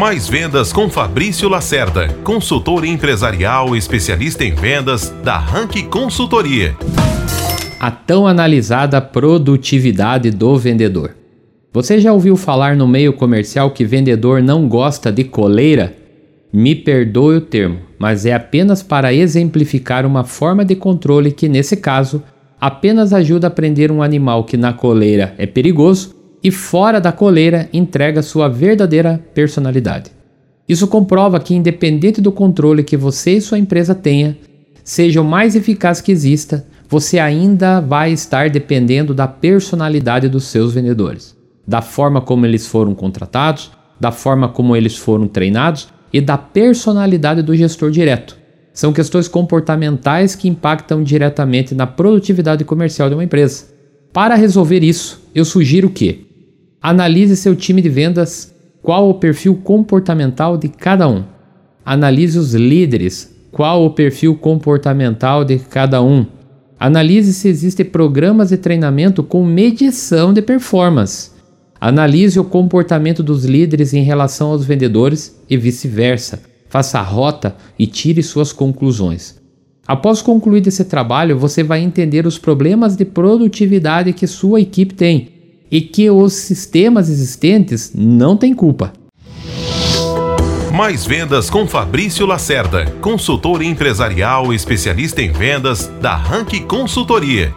Mais vendas com Fabrício Lacerda, consultor empresarial especialista em vendas da Rank Consultoria. A tão analisada produtividade do vendedor. Você já ouviu falar no meio comercial que vendedor não gosta de coleira? Me perdoe o termo, mas é apenas para exemplificar uma forma de controle que, nesse caso, apenas ajuda a prender um animal que na coleira é perigoso e fora da coleira entrega sua verdadeira personalidade. Isso comprova que, independente do controle que você e sua empresa tenha, seja o mais eficaz que exista, você ainda vai estar dependendo da personalidade dos seus vendedores, da forma como eles foram contratados, da forma como eles foram treinados e da personalidade do gestor direto. São questões comportamentais que impactam diretamente na produtividade comercial de uma empresa. Para resolver isso, eu sugiro que analise seu time de vendas, qual o perfil comportamental de cada um. Analise os líderes, qual o perfil comportamental de cada um. Analise se existem programas de treinamento com medição de performance. Analise o comportamento dos líderes em relação aos vendedores e vice-versa. Faça a rota e tire suas conclusões. Após concluir esse trabalho, você vai entender os problemas de produtividade que sua equipe tem e que os sistemas existentes não têm culpa. Mais vendas com Fabrício Lacerda, consultor empresarial especialista em vendas da Rank Consultoria.